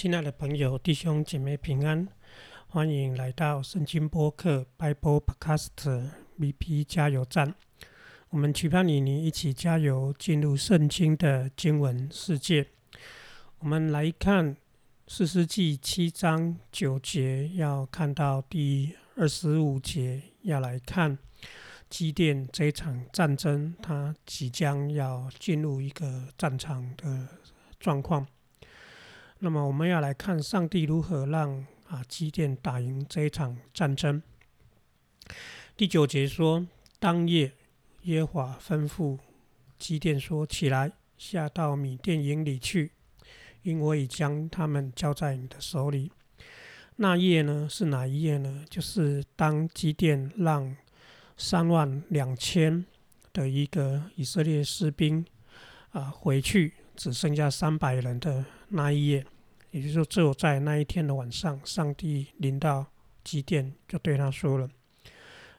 亲爱的朋友、弟兄姐妹平安，欢迎来到圣经播客 Bible Podcast VP 加油站。我们期盼你，你一起加油，进入圣经的经文世界。我们来看四世纪七章九节，要看到第二十五节，要来看基甸这场战争，它即将要进入一个战场的状况。那么我们要来看上帝如何让啊基甸打赢这一场战争。第九节说，当夜耶华吩咐基甸说：“起来，下到米甸营里去，因我已将他们交在你的手里。”那夜呢是哪一夜呢？就是当基甸让三万两千的一个以色列士兵啊回去。只剩下三百人的那一夜，也就是说，只有在那一天的晚上，上帝临到基甸，就对他说了：“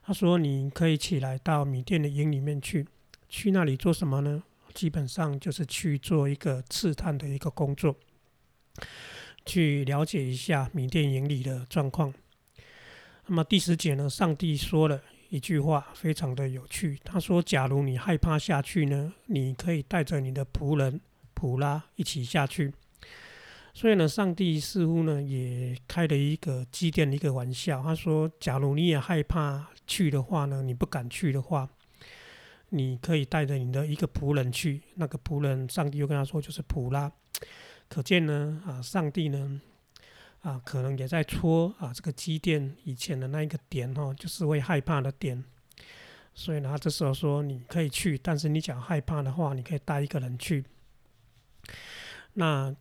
他说，你可以起来到米甸的营里面去，去那里做什么呢？基本上就是去做一个刺探的一个工作，去了解一下米甸营里的状况。那么第十节呢，上帝说了。”一句话非常的有趣，他说：“假如你害怕下去呢，你可以带着你的仆人。”普拉一起下去，所以呢，上帝似乎呢也开了一个祭奠的一个玩笑。他说：“假如你也害怕去的话呢，你不敢去的话，你可以带着你的一个仆人去。那个仆人，上帝又跟他说，就是普拉。可见呢，啊，上帝呢，啊，可能也在戳啊这个祭奠以前的那一个点哦，就是会害怕的点。所以呢，他这时候说你可以去，但是你讲害怕的话，你可以带一个人去。”那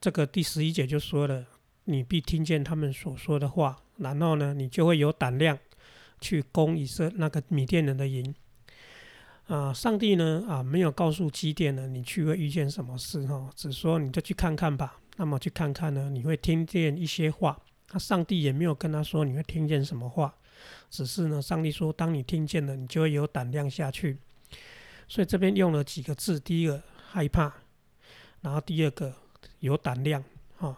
这个第十一节就说了，你必听见他们所说的话，然后呢，你就会有胆量去攻以色那个米甸人的营。啊，上帝呢啊没有告诉基甸呢，你去会遇见什么事哈，只说你就去看看吧。那么去看看呢，你会听见一些话。那上帝也没有跟他说你会听见什么话，只是呢，上帝说当你听见了，你就会有胆量下去。所以这边用了几个字，第一个害怕。然后第二个有胆量，哈，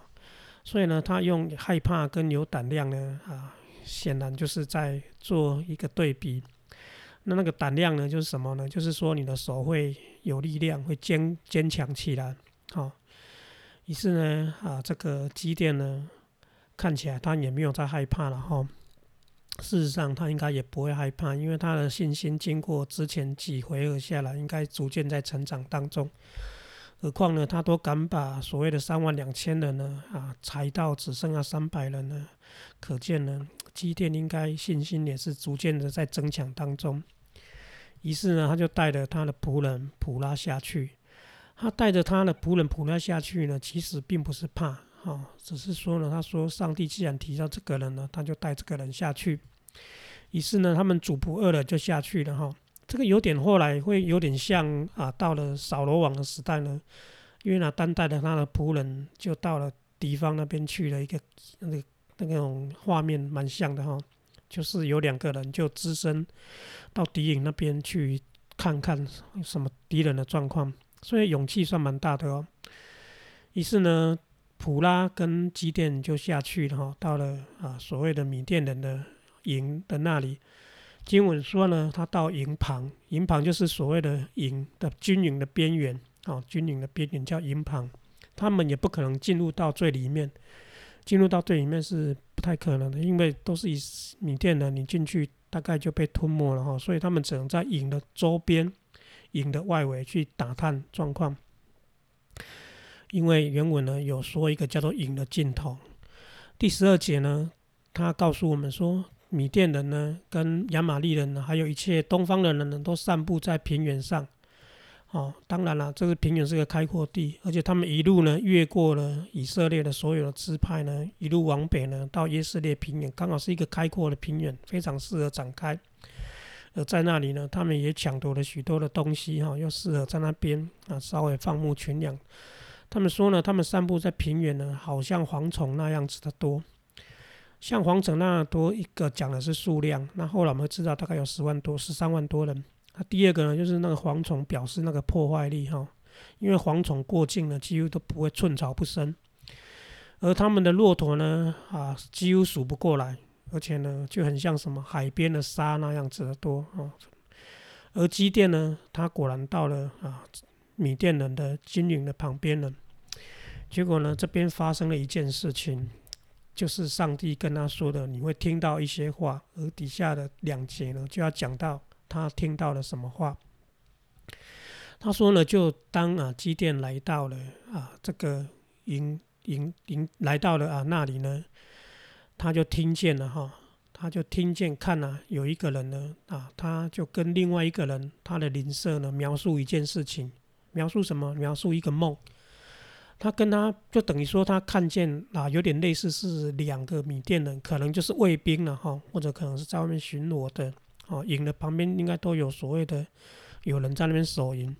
所以呢，他用害怕跟有胆量呢，啊，显然就是在做一个对比。那那个胆量呢，就是什么呢？就是说你的手会有力量，会坚坚强起来，好。于是呢，啊，这个机电呢，看起来他也没有在害怕了，哈。事实上，他应该也不会害怕，因为他的信心经过之前几回合下来，应该逐渐在成长当中。何况呢，他都敢把所谓的三万两千人呢，啊，裁到只剩下三百人呢，可见呢，基甸应该信心也是逐渐的在增强当中。于是呢，他就带着他的仆人普拉下去。他带着他的仆人普拉下去呢，其实并不是怕，哈，只是说呢，他说上帝既然提到这个人呢，他就带这个人下去。于是呢，他们主仆二人就下去了，哈。这个有点后来会有点像啊，到了扫罗王的时代呢，因为呢当代的他的仆人就到了敌方那边去了一个那个那种画面蛮像的哈，就是有两个人就只身到敌营那边去看看什么敌人的状况，所以勇气算蛮大的哦。于是呢，普拉跟基甸就下去了哈，到了啊所谓的米甸人的营的那里。经文说呢，他到营旁，营旁就是所谓的营的军营的边缘啊，军营的边缘叫营旁。他们也不可能进入到最里面，进入到最里面是不太可能的，因为都是以米甸的，你进去大概就被吞没了哈。所以他们只能在营的周边、营的外围去打探状况。因为原文呢有说一个叫做营的尽头。第十二节呢，他告诉我们说。米甸人呢，跟亚玛利人呢，还有一切东方的人呢，都散布在平原上。哦，当然了，这个平原是个开阔地，而且他们一路呢，越过了以色列的所有的支派呢，一路往北呢，到耶色列平原，刚好是一个开阔的平原，非常适合展开。而在那里呢，他们也抢夺了许多的东西，哈，又适合在那边啊，稍微放牧群养。他们说呢，他们散布在平原呢，好像蝗虫那样子的多。像黄城那样多一个讲的是数量，那后来我们知道大概有十万多、十三万多人。那第二个呢，就是那个蝗虫表示那个破坏力哈，因为蝗虫过境呢，几乎都不会寸草不生。而他们的骆驼呢，啊，几乎数不过来，而且呢，就很像什么海边的沙那样子的多啊。而机电呢，他果然到了啊，米甸人的军营的旁边了。结果呢，这边发生了一件事情，就是上帝跟他说的，你会听到一些话，而底下的两节呢，就要讲到他听到了什么话。他说呢，就当啊，基甸来到了啊，这个营。迎迎来到了啊那里呢，他就听见了哈，他就听见看啊有一个人呢啊，他就跟另外一个人他的邻舍呢描述一件事情，描述什么？描述一个梦。他跟他就等于说他看见啊，有点类似是两个米甸人，可能就是卫兵了哈，或者可能是在外面巡逻的哦，营的旁边应该都有所谓的有人在那边守营。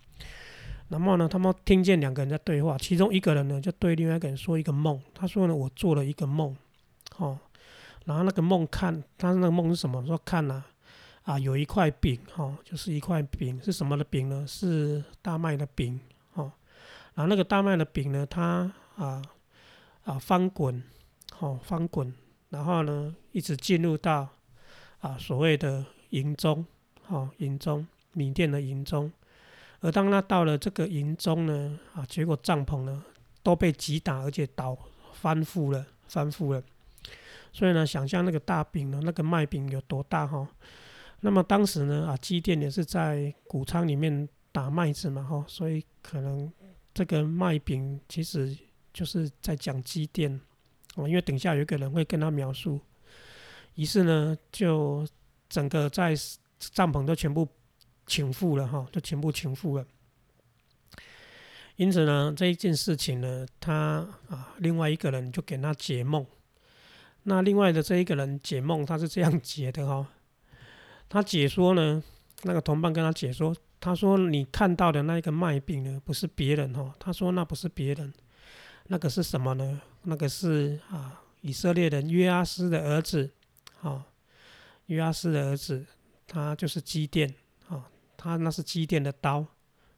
然后呢，他们听见两个人在对话，其中一个人呢就对另外一个人说一个梦。他说呢，我做了一个梦，哦，然后那个梦看，他那个梦是什么？说看呐，啊，有一块饼，哈，就是一块饼，是什么的饼呢？是大麦的饼，然后那个大麦的饼呢，它啊啊翻滚，哦，翻滚，然后呢一直进入到啊所谓的营中，哦，营中，米店的营中。而当他到了这个营中呢，啊，结果帐篷呢都被击打，而且倒翻覆了，翻覆了。所以呢，想象那个大饼呢，那个麦饼有多大哈？那么当时呢，啊，机电也是在谷仓里面打麦子嘛哈，所以可能这个麦饼其实就是在讲机电哦，因为等下有一个人会跟他描述。于是呢，就整个在帐篷都全部。倾覆了哈，就全部倾覆了。因此呢，这一件事情呢，他啊，另外一个人就给他解梦。那另外的这一个人解梦，他是这样解的哈。他解说呢，那个同伴跟他解说，他说你看到的那一个麦饼呢，不是别人哦。他说那不是别人，那个是什么呢？那个是啊，以色列人约阿斯的儿子，啊，约阿斯的儿子，他就是基甸。他那是机电的刀，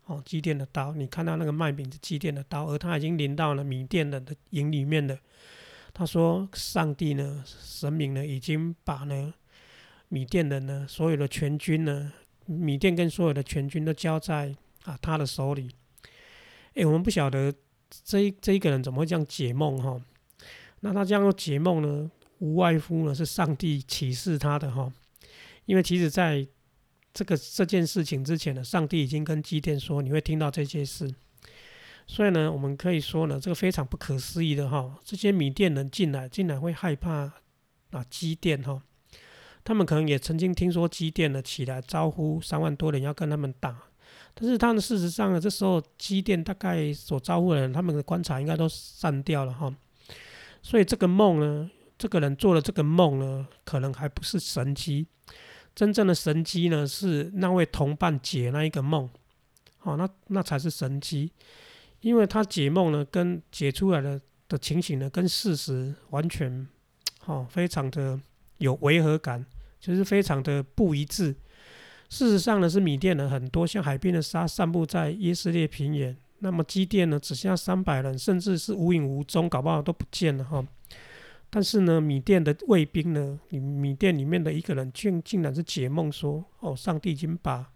哦，机电的刀，你看到那个麦饼是机电的刀，而他已经临到了米甸人的营里面的。他说：“上帝呢，神明呢，已经把呢米甸人呢所有的全军呢，米店跟所有的全军都交在啊他的手里。”哎，我们不晓得这这一个人怎么会这样解梦哈？那他这样解梦呢，无外乎呢是上帝启示他的哈，因为其实在。这个这件事情之前呢，上帝已经跟基甸说你会听到这些事，所以呢，我们可以说呢，这个非常不可思议的哈，这些米甸人进来竟然会害怕啊基甸哈，他们可能也曾经听说机电呢起来招呼三万多人要跟他们打，但是他们事实上呢，这时候机电大概所招呼的人，他们的观察应该都散掉了哈，所以这个梦呢，这个人做了这个梦呢，可能还不是神机。真正的神机呢，是那位同伴解那一个梦，好，那那才是神机，因为他解梦呢，跟解出来的的情形呢，跟事实完全，好，非常的有违和感，就是非常的不一致。事实上呢，是米甸人很多，像海边的沙散布在耶斯列平原，那么基甸呢，只剩下三百人，甚至是无影无踪，搞不好都不见了哈。但是呢，米店的卫兵呢，米米店里面的一个人竟竟然是解梦说：“哦，上帝已经把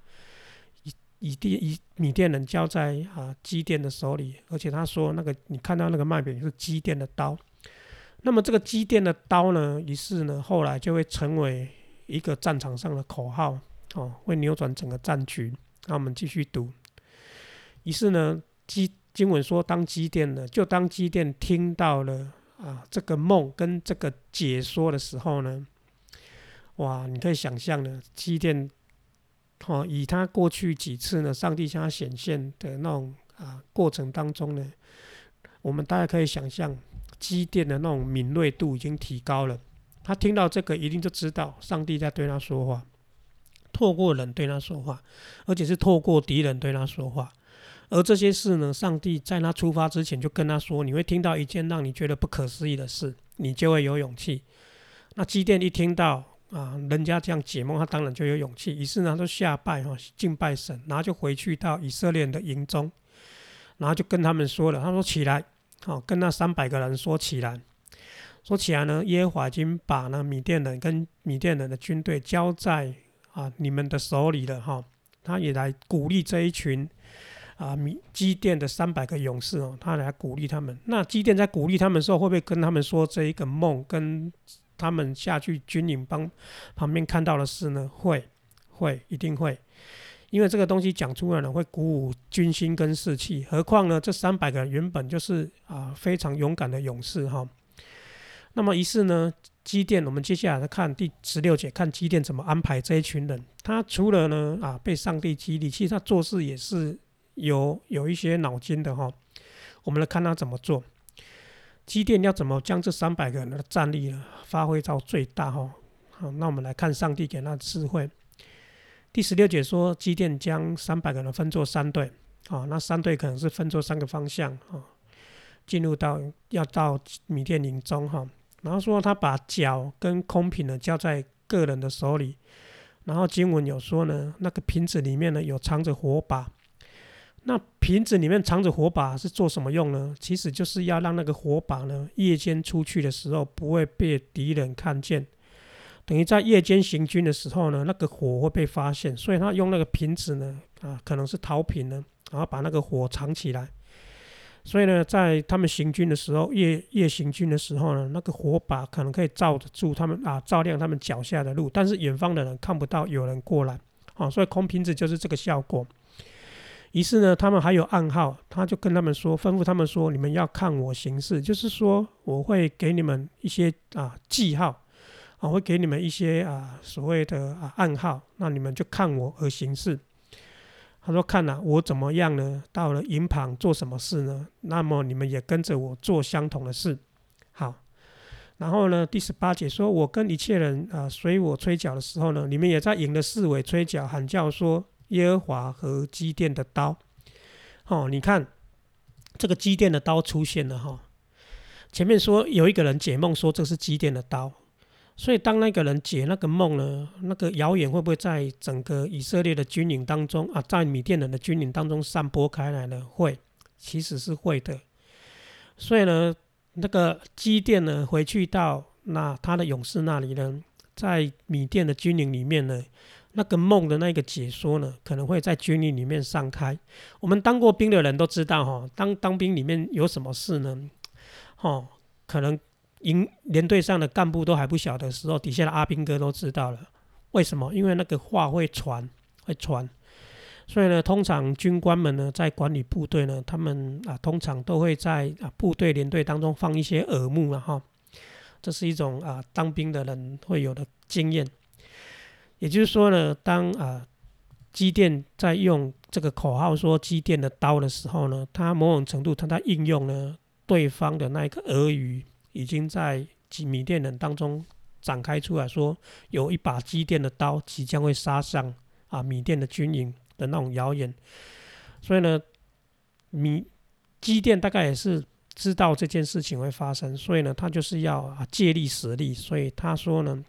以以地以米店人交在啊基甸的手里，而且他说那个你看到那个麦饼是基甸的刀。那么这个基甸的刀呢，于是呢后来就会成为一个战场上的口号哦，会扭转整个战局。那我们继续读。于是呢，基经文说，当基甸呢，就当基甸听到了。啊，这个梦跟这个解说的时候呢，哇，你可以想象呢，基甸，哦，以他过去几次呢，上帝向他显现的那种啊过程当中呢，我们大家可以想象，基甸的那种敏锐度已经提高了。他听到这个，一定就知道上帝在对他说话，透过人对他说话，而且是透过敌人对他说话。而这些事呢，上帝在他出发之前就跟他说：“你会听到一件让你觉得不可思议的事，你就会有勇气。”那基甸一听到啊，人家这样解梦，他当然就有勇气。于是呢，他就下拜哈，敬拜神，然后就回去到以色列的营中，然后就跟他们说了：“他说起来好，跟那三百个人说起来，说起来呢，耶和华已经把那米甸人跟米甸人的军队交在啊你们的手里了哈。他也来鼓励这一群啊米基甸的三百个勇士哦，他来鼓励他们。那基甸在鼓励他们的时候，会不会跟他们说这一个梦，跟他们下去军营帮旁边看到的事呢？会，会，一定会。因为这个东西讲出来呢，会鼓舞军心跟士气。何况呢，这三百个人原本就是啊非常勇敢的勇士哈。那么于是呢，基甸，我们接下来再看第十六节，看基甸怎么安排这一群人。他除了呢啊被上帝激励，其实他做事也是有有一些脑筋的哈。我们来看他怎么做。基甸要怎么将这三百个人的战力呢发挥到最大哈？好，那我们来看上帝给他的智慧。第十六节说，基甸将三百个人分作三队，啊，那三队可能是分作三个方向，啊，进入到要到米甸营中，哈，然后说他把脚跟空瓶呢交在个人的手里，然后经文有说呢，那个瓶子里面呢有藏着火把，那瓶子里面藏着火把是做什么用呢？其实就是要让那个火把呢夜间出去的时候不会被敌人看见。等于在夜间行军的时候呢，那个火会被发现，所以他用那个瓶子呢，啊，可能是陶瓶呢，然后把那个火藏起来。所以呢，在他们行军的时候，夜夜行军的时候呢，那个火把可能可以照得住他们啊，照亮他们脚下的路，但是远方的人看不到有人过来，啊，所以空瓶子就是这个效果。于是呢，他们还有暗号，他就跟他们说，吩咐他们说，你们要看我行事，就是说我会给你们一些啊记号。我会给你们一些啊所谓的啊暗号，那你们就看我而行事。他说：“看呐，我怎么样呢？到了营旁做什么事呢？那么你们也跟着我做相同的事。”好，然后呢，第十八节说：“我跟一切人啊随我吹角的时候呢，你们也在营的四围吹角喊叫，说耶和华和基甸的刀。”哦，你看这个基甸的刀出现了哈。前面说有一个人解梦说这是基甸的刀。所以，当那个人解那个梦呢，那个谣言会不会在整个以色列的军营当中啊，在米甸人的军营当中散播开来呢？会，其实是会的。所以呢，那个基甸呢，回去到那他的勇士那里呢，在米甸的军营里面呢，那个梦的那个解说呢，可能会在军营里面散开。我们当过兵的人都知道哈，当当兵里面有什么事呢？哦，可能。营连队上的干部都还不晓的时候，底下的阿兵哥都知道了。为什么？因为那个话会传，会传。所以呢，通常军官们呢，在管理部队呢，他们啊，通常都会在啊部队连队当中放一些耳目了哈。这是一种啊当兵的人会有的经验。也就是说呢，当啊机电在用这个口号说“机电的刀”的时候呢，它某种程度它在应用呢对方的那一个俄语。已经在米甸人当中展开出来说，有一把机电的刀即将会杀上啊米甸的军营的那种谣言。所以呢，米机电大概也是知道这件事情会发生，所以呢，他就是要啊借力使力。所以他说呢，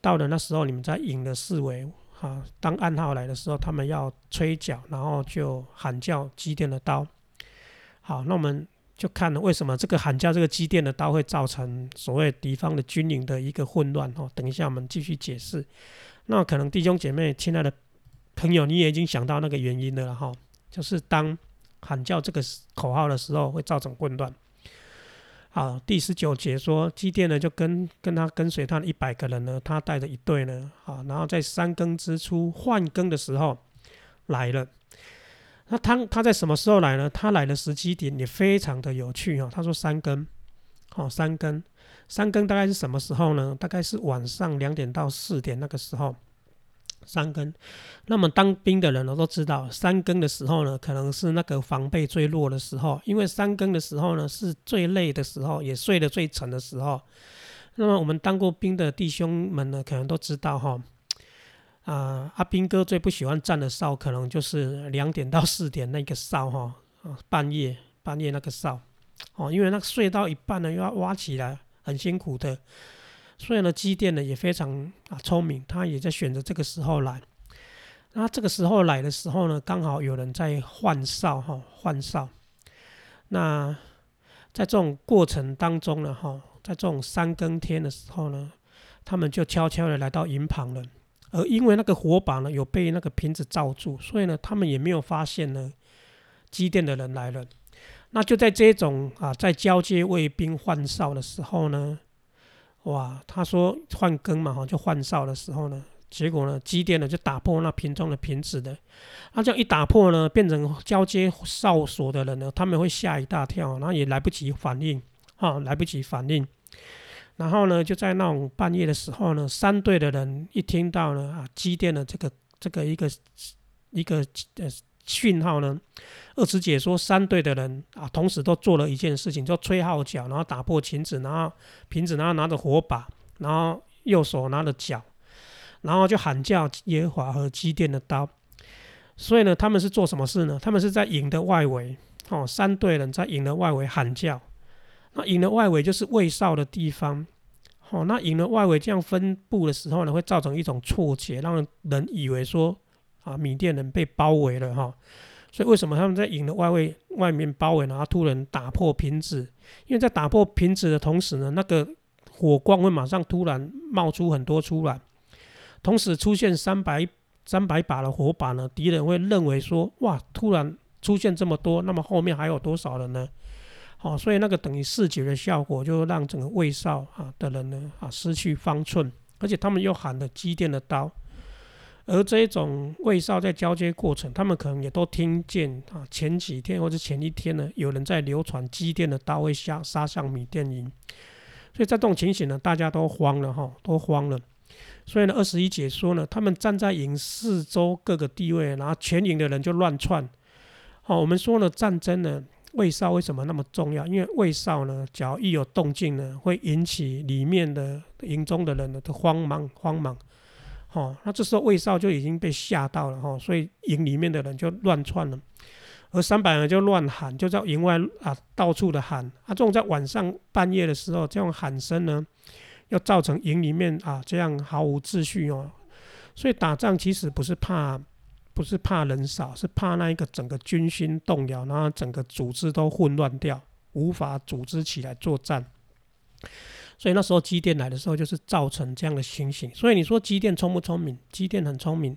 到了那时候，你们在营的四围啊，当暗号来的时候，他们要吹角，然后就喊叫机电的刀。好，那我们。就看了为什么这个喊叫这个机电的刀会造成所谓敌方的军营的一个混乱哦。等一下我们继续解释。那可能弟兄姐妹、亲爱的朋友，你也已经想到那个原因了哈，就是当喊叫这个口号的时候会造成混乱。好，第十九节说机电呢就跟跟他跟随他的一百个人呢，他带着一队呢，好，然后在三更之初换更的时候来了。那他他在什么时候来呢？他来的时机点也非常的有趣哈。他说三更，好三更，三更大概是什么时候呢？大概是晚上两点到四点那个时候。三更，那么当兵的人呢都知道，三更的时候呢，可能是那个防备最弱的时候，因为三更的时候呢是最累的时候，也睡得最沉的时候。那么我们当过兵的弟兄们呢，可能都知道哈。啊，阿兵哥最不喜欢站的哨，可能就是两点到四点那个哨哈，啊，半夜半夜那个哨，哦，因为那个睡到一半呢，又要挖起来，很辛苦的。所以呢，机电呢也非常啊聪明，他也在选择这个时候来。那这个时候来的时候呢，刚好有人在换哨哈，换哨。那在这种过程当中呢，哈，在这种三更天的时候呢，他们就悄悄的来到营旁了。而因为那个火把呢有被那个瓶子罩住，所以呢，他们也没有发现呢，机电的人来了。那就在这种啊，在交接卫兵换哨的时候呢，哇，他说换更嘛，哈，就换哨的时候呢，结果呢，机电呢就打破那瓶中的瓶子的。那这样一打破呢，变成交接哨所的人呢，他们会吓一大跳，然后也来不及反应，哈，来不及反应。然后呢，就在那种半夜的时候呢，三队的人一听到呢啊，机电的这个这个一个一个呃讯号呢，二师姐说三队的人啊，同时都做了一件事情，就吹号角，然后打破瓶子，然后瓶子，然后拿着火把，然后右手拿着脚，然后就喊叫耶和华和机电的刀。所以呢，他们是做什么事呢？他们是在营的外围，哦，三队人在营的外围喊叫。那营的外围就是卫哨的地方，好，那营的外围这样分布的时候呢，会造成一种错觉，让人以为说啊，缅甸人被包围了哈。所以为什么他们在营的外围外面包围，然后突然打破瓶子？因为在打破瓶子的同时呢，那个火光会马上突然冒出很多出来，同时出现三百三百把的火把呢，敌人会认为说哇，突然出现这么多，那么后面还有多少人呢？哦，所以那个等于视觉的效果，就让整个卫哨啊的人呢啊失去方寸，而且他们又喊了机电的刀，而这种卫哨在交接过程，他们可能也都听见啊前几天或者前一天呢，有人在流传机电的刀会杀杀向米电营，所以在这种情形呢，大家都慌了哈，都慌了。所以呢，二十一节说呢，他们站在营四周各个地位，然后全营的人就乱窜。好，我们说呢，战争呢。卫少为什么那么重要？因为卫少呢，只要一有动静呢，会引起里面的营中的人呢的慌忙慌忙。哦，那这时候卫少就已经被吓到了哈，所以营里面的人就乱窜了，而三百人就乱喊，就在营外啊到处的喊。啊，这种在晚上半夜的时候，这种喊声呢，要造成营里面啊这样毫无秩序哦。所以打仗其实不是怕。不是怕人少，是怕那一个整个军心动摇，然后整个组织都混乱掉，无法组织起来作战。所以那时候机电来的时候，就是造成这样的情形。所以你说机电聪不聪明？机电很聪明。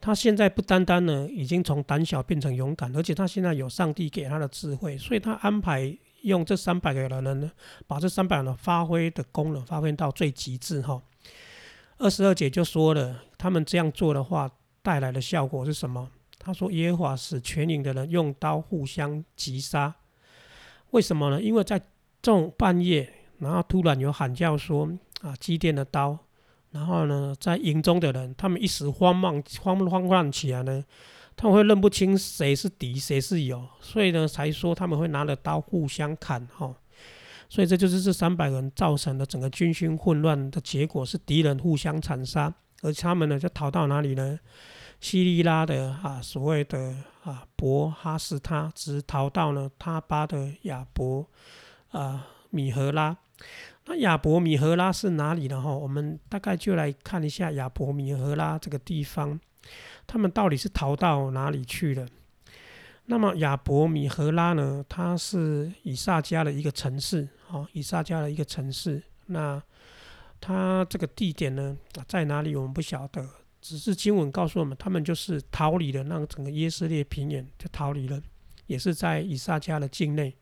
他现在不单单呢，已经从胆小变成勇敢，而且他现在有上帝给他的智慧，所以他安排用这三百个人呢，把这三百人发挥的功能发挥到最极致哈。二十二姐就说了，他们这样做的话。带来的效果是什么？他说：“耶和华使全营的人用刀互相击杀。为什么呢？因为在这种半夜，然后突然有喊叫说：‘啊，机电的刀！’然后呢，在营中的人，他们一时慌忙、慌慌乱起来呢，他们会认不清谁是敌，谁是友，所以呢，才说他们会拿着刀互相砍。哈，所以这就是这三百人造成的整个军心混乱的结果，是敌人互相残杀。”而他们呢，就逃到哪里呢？西利拉的啊，所谓的啊伯哈斯他，只逃到了他巴的亚伯啊米和拉。那亚伯米和拉是哪里呢？哈，我们大概就来看一下亚伯米和拉这个地方，他们到底是逃到哪里去了？那么亚伯米和拉呢，它是以撒家的一个城市，哦，以撒家的一个城市。那他这个地点呢，在哪里我们不晓得，只是经文告诉我们，他们就是逃离了那个整个耶斯列平原，就逃离了，也是在以撒家的境内。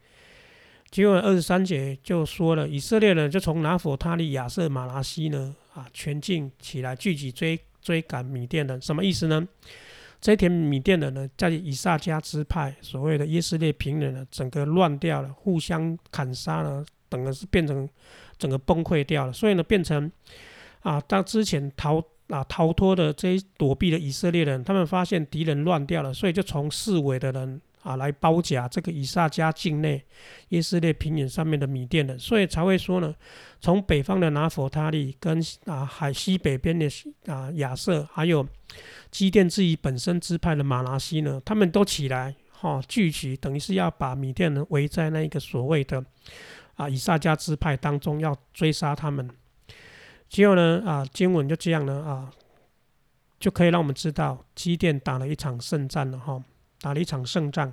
经文二十三节就说了，以色列人就从拿佛他利亚瑟马拉西呢，啊，全境起来聚集追追赶米甸人，什么意思呢？这一天米甸人呢，在以撒家支派所谓的耶斯列平原呢，整个乱掉了，互相砍杀了，等于是变成。整个崩溃掉了，所以呢，变成啊，当之前逃啊逃脱的这些躲避的以色列人，他们发现敌人乱掉了，所以就从四围的人啊来包夹这个以撒家境内以色列平原上面的米甸人，所以才会说呢，从北方的拿佛他利跟啊海西北边的啊亚瑟，还有基甸自己本身支派的马拿西呢，他们都起来哈聚集，等于是要把米甸人围在那一个所谓的。啊，以撒加支派当中要追杀他们，结果呢，啊，经文就这样呢，啊，就可以让我们知道基甸打了一场胜战了哈，打了一场胜仗。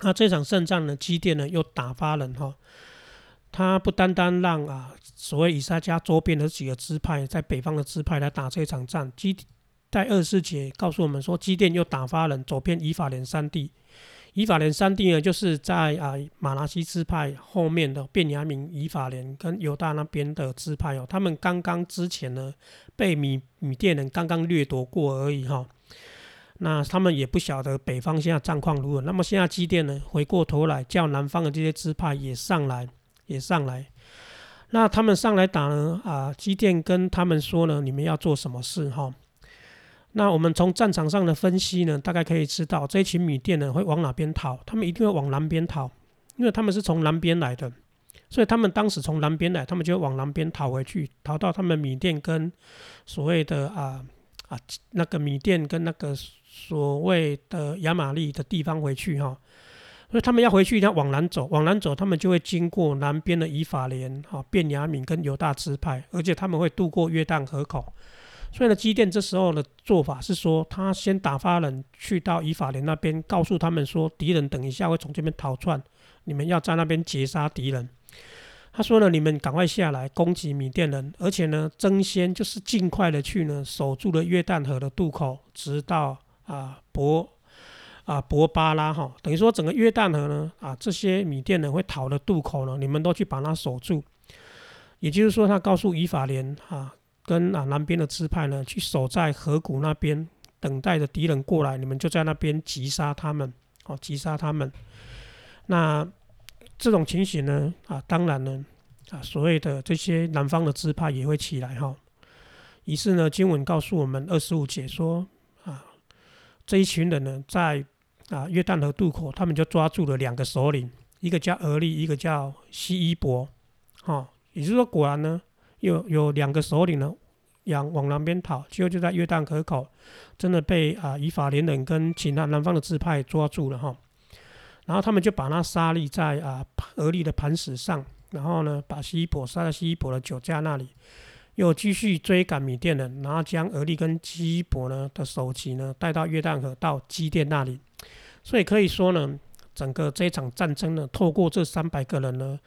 那这场胜仗呢，基甸呢又打发人哈，他不单单让啊所谓以撒家周边的几个支派在北方的支派来打这场仗，基在二十节告诉我们说，基甸又打发人走遍以法莲三地。以法莲三地呢，就是在啊马拉西支派后面的便雅明以法莲跟犹大那边的支派哦，他们刚刚之前呢被米米甸人刚刚掠夺过而已哈。那他们也不晓得北方现在战况如何。那么现在基甸呢，回过头来叫南方的这些支派也上来，也上来。那他们上来打呢啊，基甸跟他们说呢，你们要做什么事哈？那我们从战场上的分析呢，大概可以知道这一群米甸人会往哪边逃？他们一定会往南边逃，因为他们是从南边来的，所以他们当时从南边来，他们就往南边逃回去，逃到他们米甸跟所谓的啊啊那个米甸跟那个所谓的亚玛利的地方回去哈。所以他们要回去，要往南走，往南走，他们就会经过南边的以法莲、哈便雅敏跟犹大支派，而且他们会渡过约旦河口。所以呢，基甸这时候的做法是说，他先打发人去到以法莲那边，告诉他们说，敌人等一下会从这边逃窜，你们要在那边截杀敌人。他说呢，你们赶快下来攻击米甸人，而且呢，争先就是尽快的去呢守住了约旦河的渡口，直到啊伯啊伯巴拉哈，等于说整个约旦河呢啊这些米甸人会逃的渡口呢，你们都去把它守住。也就是说，他告诉以法莲啊。跟啊南边的支派呢，去守在河谷那边，等待着敌人过来，你们就在那边击杀他们，哦，击杀他们。那这种情形呢，啊，当然呢，啊，所谓的这些南方的支派也会起来哈。于是呢，经文告诉我们二十五节说，啊，这一群人呢，在啊约旦河渡口，他们就抓住了两个首领，一个叫俄利，一个叫西伊伯，哈，也就是说，果然呢。有有两个首领呢，往往南边跑，最后就在约旦河口，真的被啊以法连人跟其他南方的支派抓住了哈。然后他们就把他杀立在啊俄利的磐石上，然后呢把西伯杀在西伯的酒家那里，又继续追赶米甸人，然后将俄利跟基伯呢的首级呢带到约旦河到基甸那里。所以可以说呢，整个这场战争呢，透过这三百个人呢。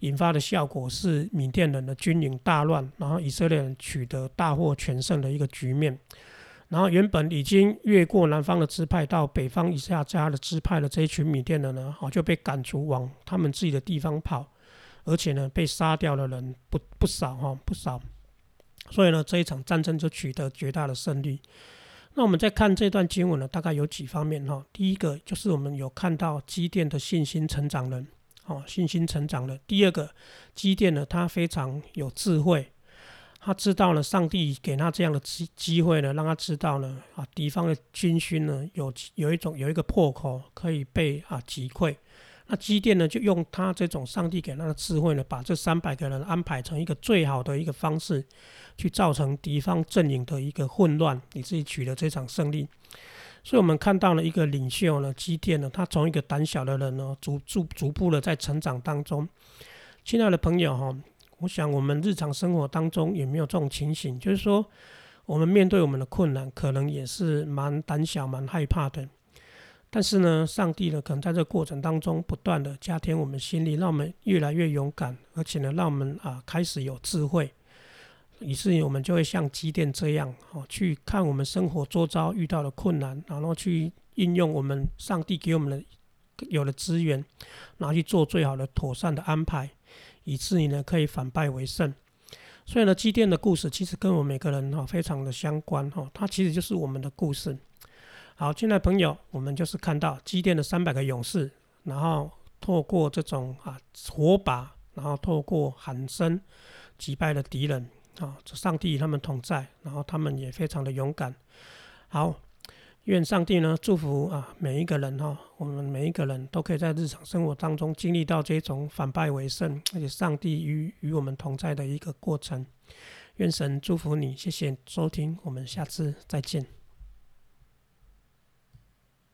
引发的效果是缅甸人的军营大乱，然后以色列人取得大获全胜的一个局面。然后原本已经越过南方的支派到北方以下家的支派的这一群缅甸人呢，好就被赶逐往他们自己的地方跑，而且呢被杀掉的人不不少哈不少。所以呢这一场战争就取得绝大的胜利。那我们再看这段经文呢，大概有几方面哈。第一个就是我们有看到积淀的信心成长人。哦，信心成长了。第二个，基甸呢，他非常有智慧，他知道了上帝给他这样的机机会呢，让他知道呢，啊，敌方的军勋呢，有有一种有一个破口可以被啊击溃。那基甸呢，就用他这种上帝给他的智慧呢，把这三百个人安排成一个最好的一个方式，去造成敌方阵营的一个混乱，以至于取得这场胜利。所以我们看到了一个领袖呢，基甸呢，他从一个胆小的人呢，逐逐逐步的在成长当中。亲爱的朋友哈，我想我们日常生活当中有没有这种情形？就是说，我们面对我们的困难，可能也是蛮胆小、蛮害怕的。但是呢，上帝呢，可能在这过程当中，不断的加添我们心力，让我们越来越勇敢，而且呢，让我们啊开始有智慧。以至于我们就会像机电这样，哦，去看我们生活周遭遇到的困难，然后去应用我们上帝给我们的有的资源，然后去做最好的妥善的安排，以至于呢可以反败为胜。所以呢，机电的故事其实跟我们每个人哈非常的相关哈，它其实就是我们的故事。好，亲爱朋友，我们就是看到机电的三百个勇士，然后透过这种啊火把，然后透过喊声击败了敌人。啊，这上帝与他们同在，然后他们也非常的勇敢。好，愿上帝呢祝福啊每一个人哈，我们每一个人都可以在日常生活当中经历到这种反败为胜，而且上帝与与我们同在的一个过程。愿神祝福你，谢谢收听，我们下次再见。